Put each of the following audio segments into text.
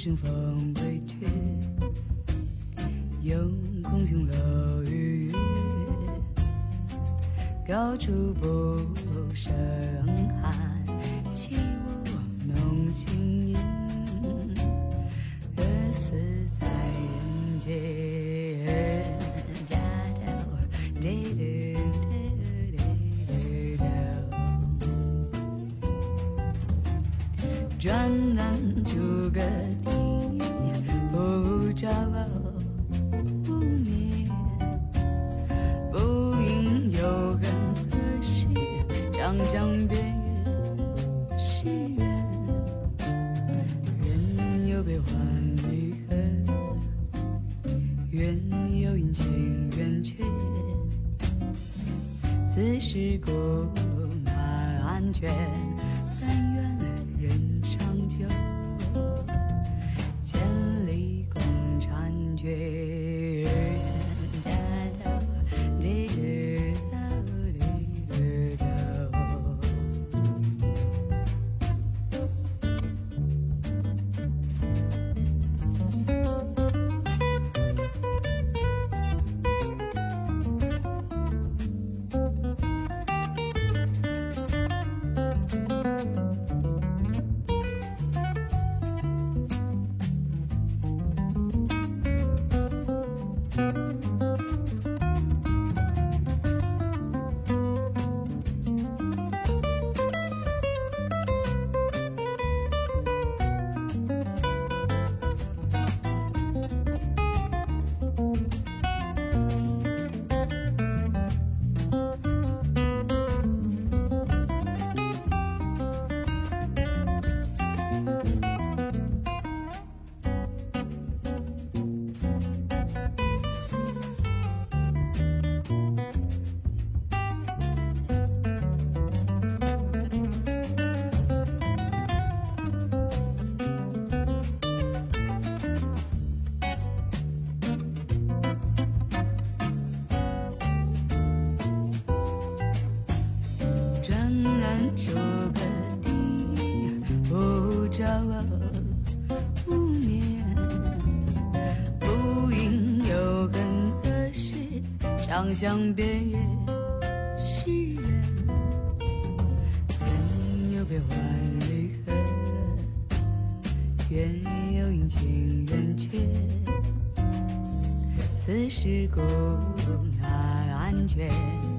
乘风归去又恐琼楼玉宇高处不胜转眼就各。骄傲无眠不应有恨何事长向别时圆人。有悲欢离合月有阴晴圆缺此事古难全。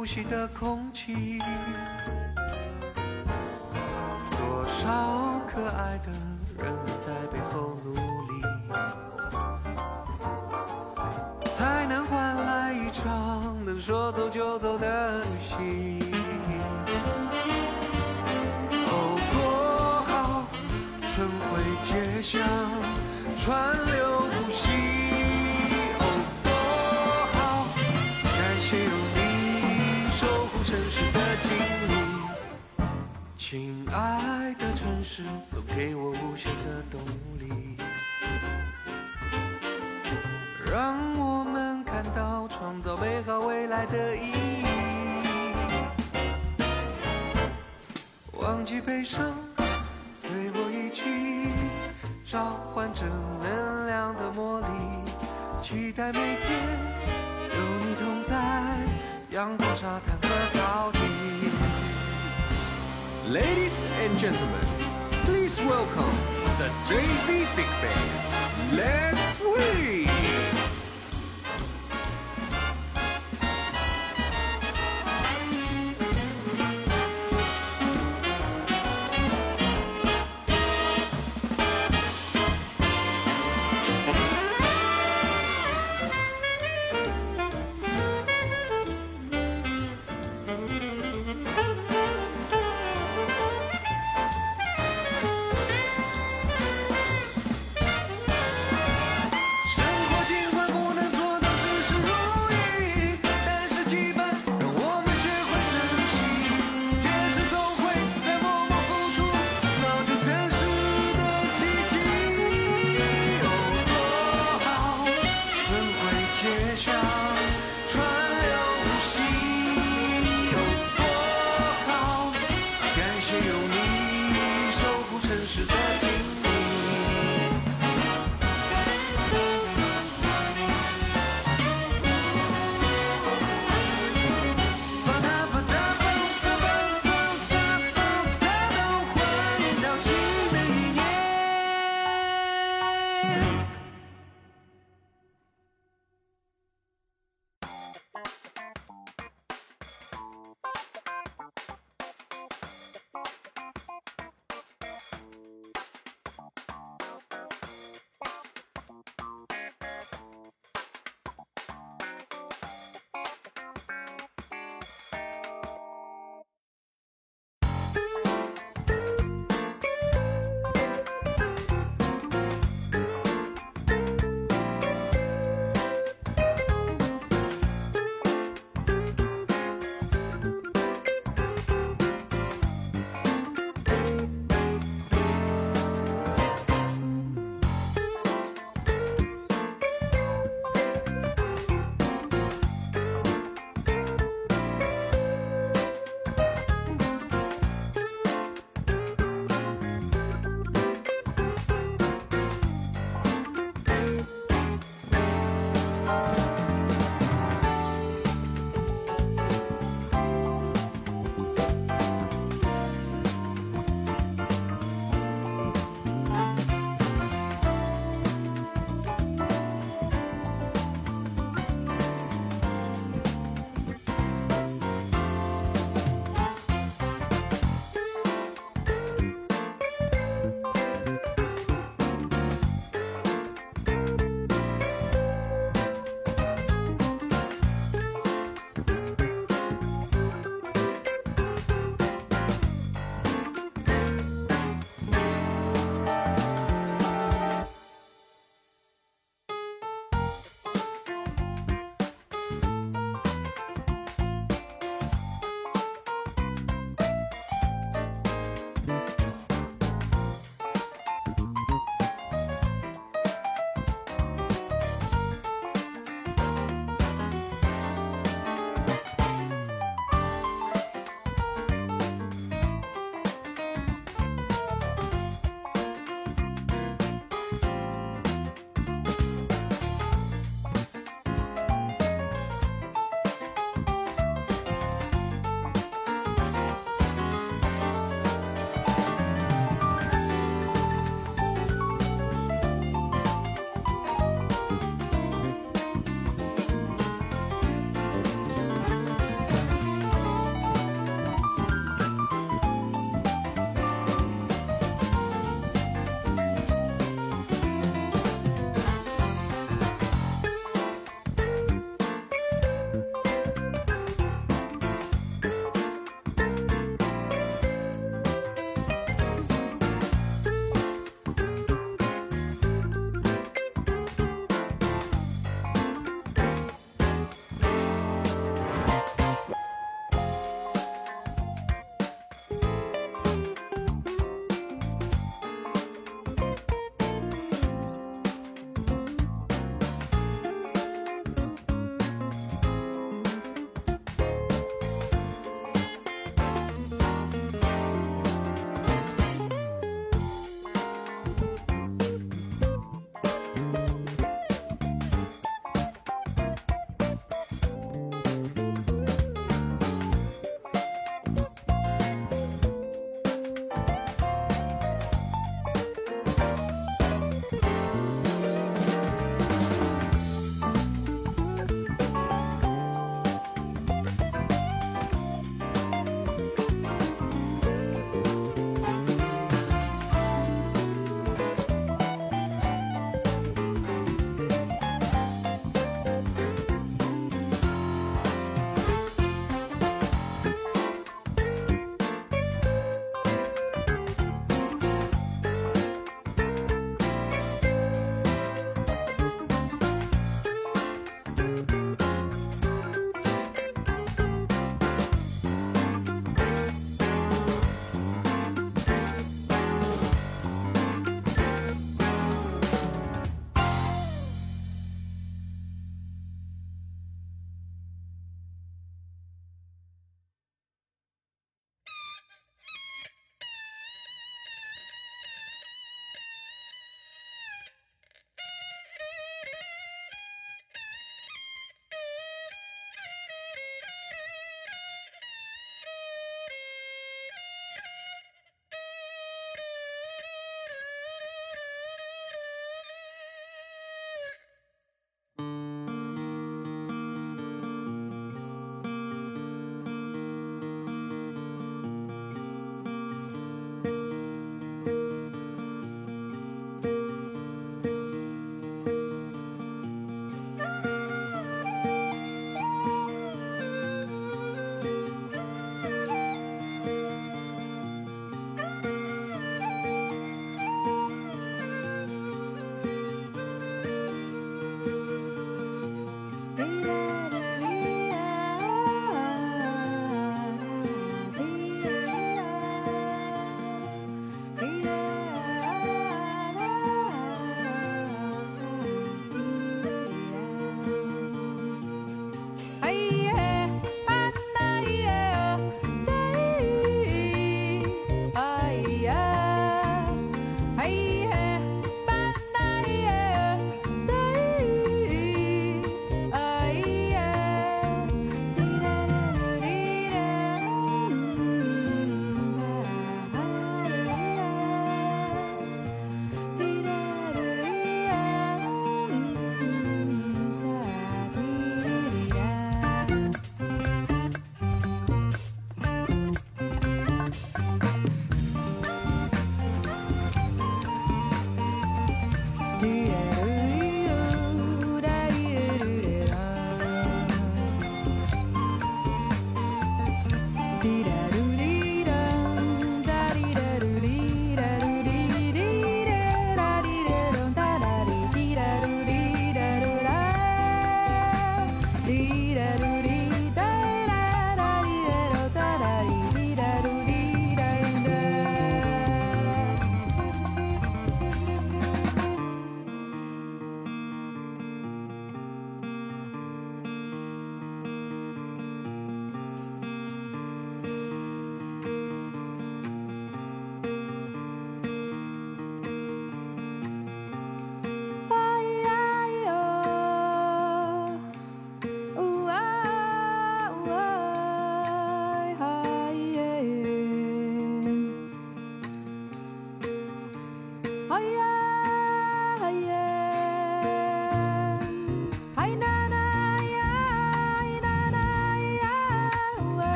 呼吸的空气。多少可爱的人在背后努力，才能换来一场能说走就走的旅行。哦，多好，春回街巷，川亲爱的城市，总给我无限的动力，让我们看到创造美好未来的意义。忘记悲伤，随我一起召唤正能量的魔力，期待每天有你同在，阳光、沙滩和草地。Ladies and gentlemen, please welcome the Jay-Z Big Band. Let's swing!